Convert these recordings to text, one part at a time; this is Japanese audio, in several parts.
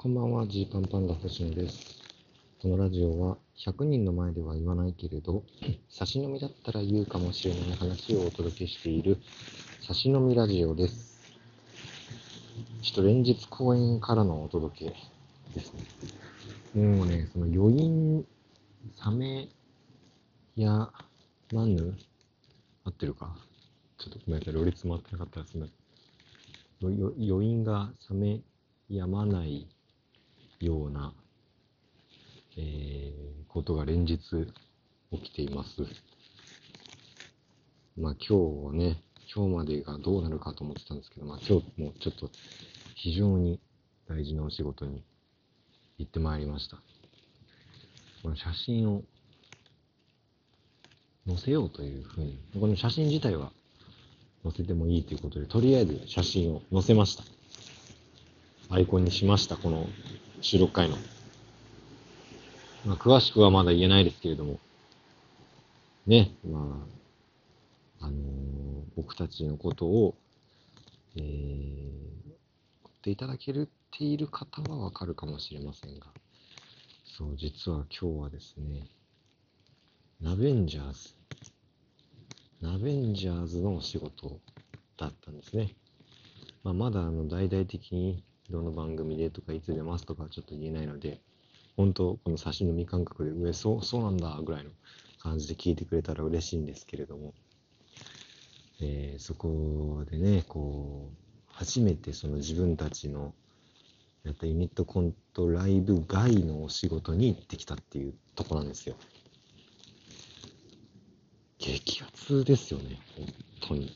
こんばんは、ジーパンパンダ星野です。このラジオは、100人の前では言わないけれど、差し飲みだったら言うかもしれない話をお届けしている、差し飲みラジオです。ちょっと連日公演からのお届けですね。もうね、その余韻、冷め、や、まぬ、合ってるか？ちょっとごめんなさい、ろれつ回ってなかったですね。よよ余韻が冷めやまないような、えーことが連日起きています。まあ今日はね、今日までがどうなるかと思ってたんですけど、まあ今日もちょっと非常に大事なお仕事に行ってまいりました。この写真を載せようというふうに、この写真自体は載せてもいいということで、とりあえず写真を載せました。アイコンにしました、この収録回の。まあ、詳しくはまだ言えないですけれども、ね、まあ、あのー僕たちのことを、えー、追っていただけるっている方はわかるかもしれませんが、そう、実は今日はですね、ナベンジャーズ、ナベンジャーズのお仕事だったんですね。まあ、まだあの大々的にどの番組でとかいつ出ますとかちょっと言えないので、本当この差し飲み感覚で、上、そう、そうなんだぐらいの感じで聞いてくれたら嬉しいんですけれども、えーそこでね、こう、初めてその自分たちのやったユニットコントライブ外のお仕事に行ってきたっていうとこなんですよ。激アツですよね、本当に。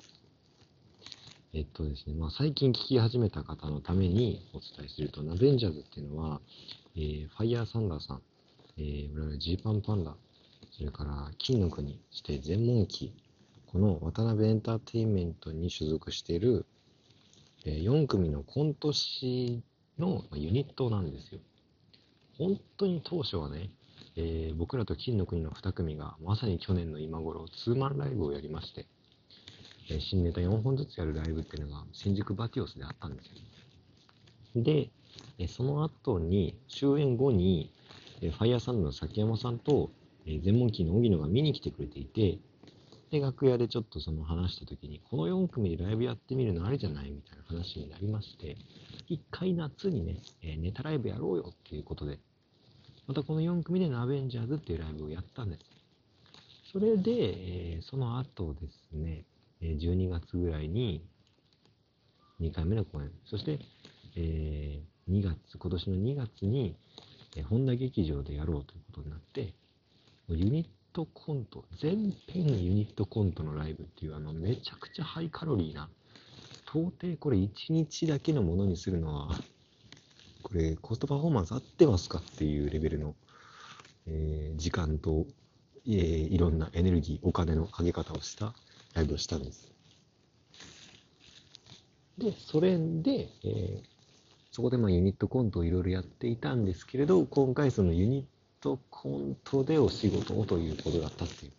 えっとですね、まあ、最近聞き始めた方のためにお伝えすると、ナベンジャーズっていうのは、えーファイヤーサンダーさん、えー、我々ジーパンパンダ、それから金の国、そして全問記、この渡辺エンターテインメントに所属している、え4組のコント師のユニットなんですよ。本当に当初はね、えー僕らと金の国の2組がまさに去年の今頃ツーマンライブをやりまして、え新ネタ4本ずつやるライブっていうのが新宿バティオスであったんですよ。で、えその後に、終演後に、えーファイヤーサンドの崎山さんと、え、全問キーの荻野が見に来てくれていて、で、楽屋でちょっとその話した時に、この4組でライブやってみるのありじゃないみたいな話になりまして、一回夏にね、えネタライブやろうよっていうことで、またこの4組でナベンジャーズっていうライブをやったんです。それで、えその後ですね、え12月ぐらいに2回目の公演、そして、えー2月、今年の2月に、えー本田劇場でやろうということになって、ユニットコント、全編ユニットコントのライブっていう、あの、めちゃくちゃハイカロリーな、到底これ1日だけのものにするのは、これコストパフォーマンス合ってますかっていうレベルの、えー時間と、えーいろんなエネルギー、お金のかけ方をしたライブをしたんです。で、それで、えーそこでまあユニットコントをいろいろやっていたんですけれど、今回そのユニットコントでお仕事をということだったっていう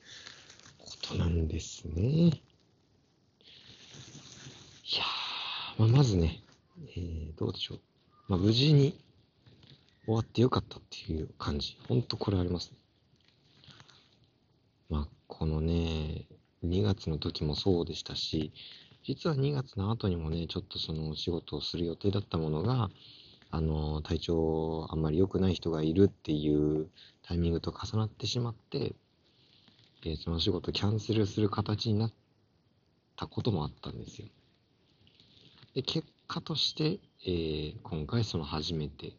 ことなんですね。いやー、まあ、まずね、えーどうでしょう。まあ、無事に終わってよかったっていう感じ。ほんとこれありますね。まあ、このね、2月の時もそうでしたし、実は2月の後にもね、ちょっとそのお仕事をする予定だったものが、あの、体調あんまり良くない人がいるっていうタイミングと重なってしまって、でその仕事キャンセルする形になったこともあったんですよ。で、結果として、えー今回その初めて、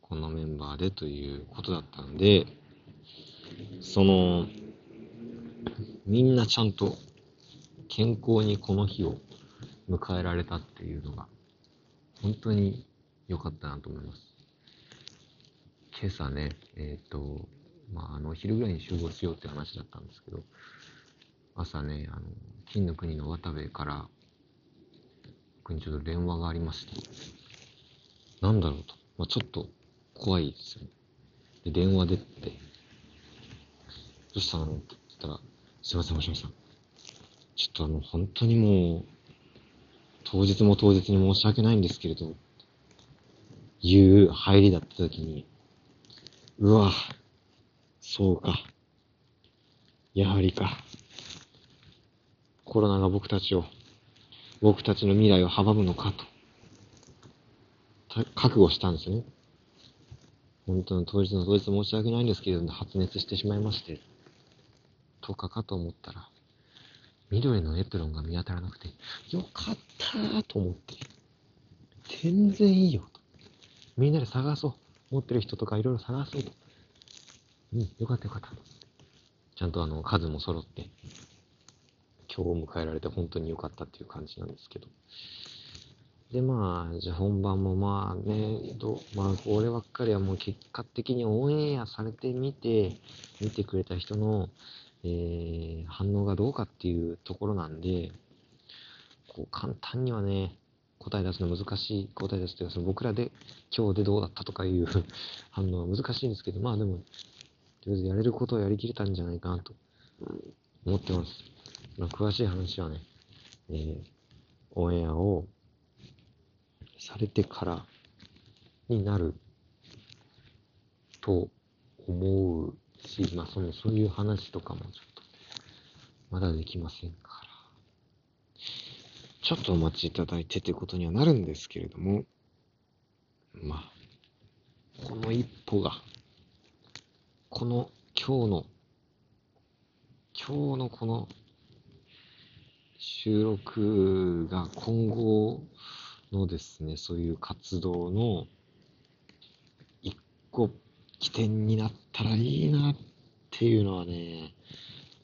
このメンバーでということだったんで、その、みんなちゃんと健康にこの日を迎えられたっていうのが、本当に良かったなと思います。今朝ね、えっ、と、まあ、あの、昼ぐらいに集合しようって話だったんですけど、朝ね、あの、金の国の渡部から、僕にちょっと電話がありまして、なんだろうと、まあ、ちょっと怖いですよね。で、電話出て、どうしたのって言ったら、すいません、もしもしさん。ちょっとあの、本当にもう、当日も当日に申し訳ないんですけれど、いう入りだった時に、うわ、そうか。やはりか。コロナが僕たちを、僕たちの未来を阻むのかと、覚悟したんですね。本当の当日の当日申し訳ないんですけれど、発熱してしまいまして、10日かと思ったら、緑のエプロンが見当たらなくて、よかったーと思って、全然いいよ。みんなで探そう。持ってる人とかいろいろ探そうと。うん、よかったよかった。ちゃんとあの、数も揃って、今日を迎えられて本当に良かったっていう感じなんですけど。で、まあ、じゃあ本番もまあね、どまあ、こればっかりはもう結果的にオンエアされてみて、見てくれた人の、えー、反応がどうかっていうところなんで、こう簡単にはね、答え出すの難しい、答え出すというか、その僕らで今日でどうだったとかいう 反応は難しいんですけど、まあでも、とりあえずやれることをやりきれたんじゃないかなと思ってます。まあ、詳しい話はね、えー、オンエアをされてからになると思うし、まあその、そういう話とかもちょっと、まだできませんから、ちょっとお待ちいただいてということにはなるんですけれども、まあ、この一歩が、この今日の、今日のこの収録が今後のですね、そういう活動の一個起点になったらいいなっていうのはね、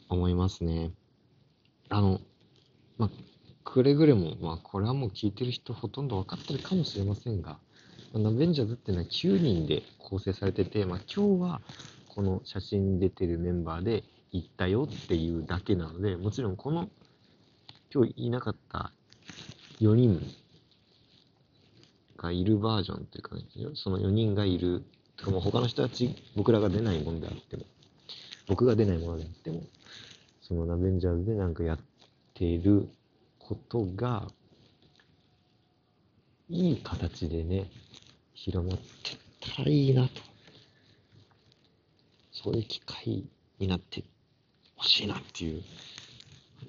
思いますね。あの、まあ、くれぐれも、まあ、これはもう聞いてる人ほとんど分かってるかもしれませんが、まあナベンジャーズっていうのは9人で構成されてて、まあ、今日はこの写真に出てるメンバーで行ったよっていうだけなので、もちろんこの今日いなかった4人がいるバージョンというかね、その4人がいる、とかも他の人たち、僕らが出ないものであっても、僕が出ないものであっても、そのナベンジャーズでなんかやっていることが、いい形でね、広まってったらいいなと。そういう機会になってほしいなっていう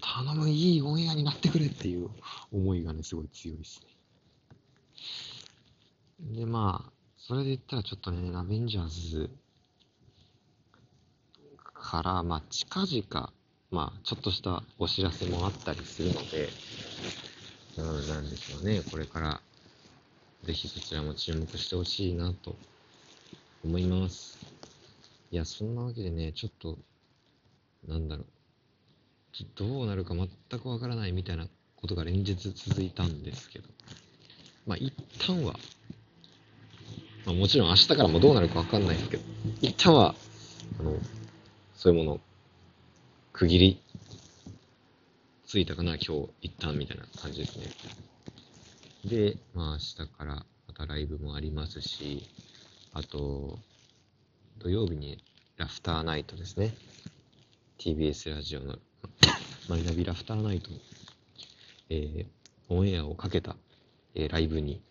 頼む、いいオンエアになってくれっていう思いがね、すごい強いですね。で、まあ、それで言ったらちょっとね、アベンジャーズから、まあ、近々、まあ、ちょっとしたお知らせもあったりするので、なんでしょうね、これから、ぜひそちらも注目してほしいなと思います。いや、そんなわけでね、ちょっと、なんだろう。どうなるか全くわからないみたいなことが連日続いたんですけど、まあ一旦は、まあ、もちろん明日からもどうなるかわかんないですけど、一旦は、あの、そういうもの、区切りついたかな、今日一旦みたいな感じですね。で、まあ明日からまたライブもありますし、あと、土曜日にラフターナイトですね。TBS ラジオのマイナビラフターナイト、えー、オンエアをかけた、えー、ライブに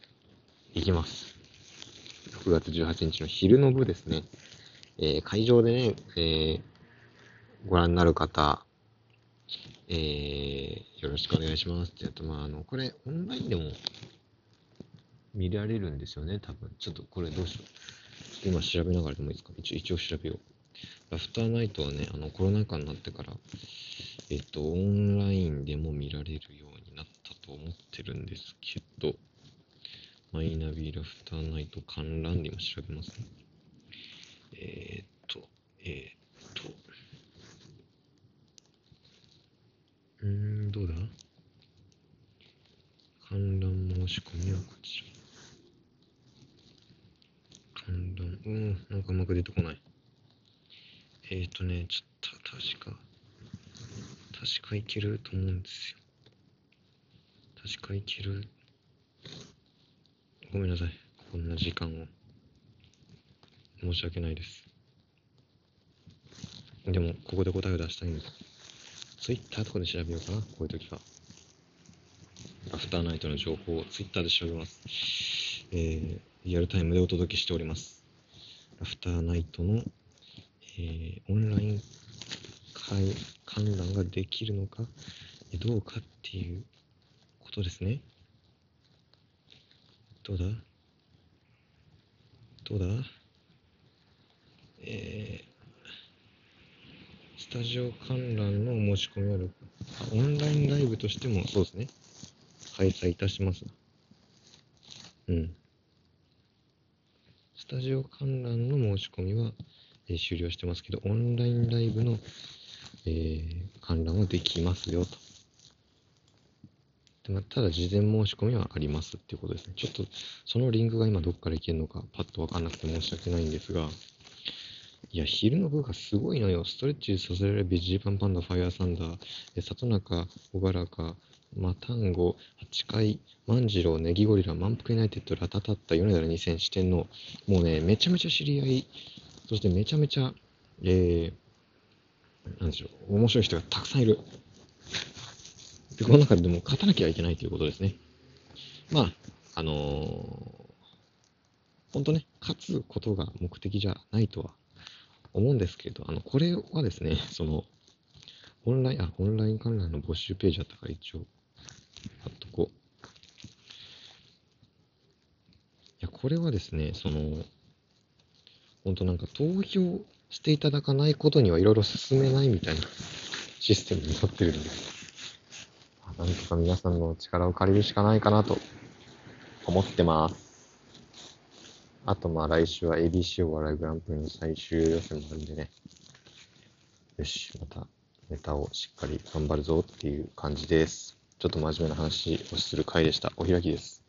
行きます。6月18日の昼の部ですね。えー、会場でね、えー、ご覧になる方、えー、よろしくお願いしますってやと、まあ、あの、これ、オンラインでも見られるんですよね、多分。ちょっとこれどうしよう。今調べながらでもいいですか？一応、一応調べよう。ラフターナイトはね、あの、コロナ禍になってから、えっと、オンラインでも見られるようになったと思ってるんですけど、マイナビラフターナイト観覧で今調べますね。えー、っと、えー、っと、うーん、どうだ？観覧申し込みはこちら。観覧、うん、なんかうまく出てこない。えー、っとね、ちょっと確か、確かいけると思うんですよ。確かいける。ごめんなさい。こんな時間を。申し訳ないです。でも、ここで答えを出したいんです。ツイッターとかで調べようかな、こういう時は。アフターナイトの情報をツイッターで調べます。えーリアルタイムでお届けしております。ラフターナイトの、えー、オンライン会観覧ができるのか、どうかっていうことですね。どうだ？どうだ？えー、スタジオ観覧の申し込みあるオンラインライブとしてもそうですね。開催いたします。うん。スタジオ観覧の申し込みは、えー、終了してますけど、オンラインライブの、えー、観覧はできますよと。まただ、事前申し込みはありますっていうことですね。ちょっと、そのリンクが今どっからいけるのか、パッとわかんなくて申し訳ないんですが、いや、昼の部がすごいのよ。ストレッチさせられるビジーパンパンダ、ファイアーサンダー、里中、小原か、マタンゴ、八階、万次郎、ネギゴリラ、満腹ユナイテッド、ラタタッタ、米田二千四天王。もうね、めちゃめちゃ知り合い、そしてめちゃめちゃ、えー、なんでしょう、面白い人がたくさんいる。で、この中でも勝たなきゃいけないということですね。まあ、あのー、本当ね、勝つことが目的じゃないとは思うんですけれど、あの、これはですね、その、オンライン、あ、オンライン観覧の募集ページだったから一応、貼っとこう。いや、これはですね、その、本当なんか投票していただかないことにはいろいろ進めないみたいなシステムになってるんです。なんとか皆さんの力を借りるしかないかなと思ってます。あとまあ来週は ABC お笑いグランプリの最終予選もあるんでね。よし、またネタをしっかり頑張るぞっていう感じです。ちょっと真面目な話をする回でした。お開きです。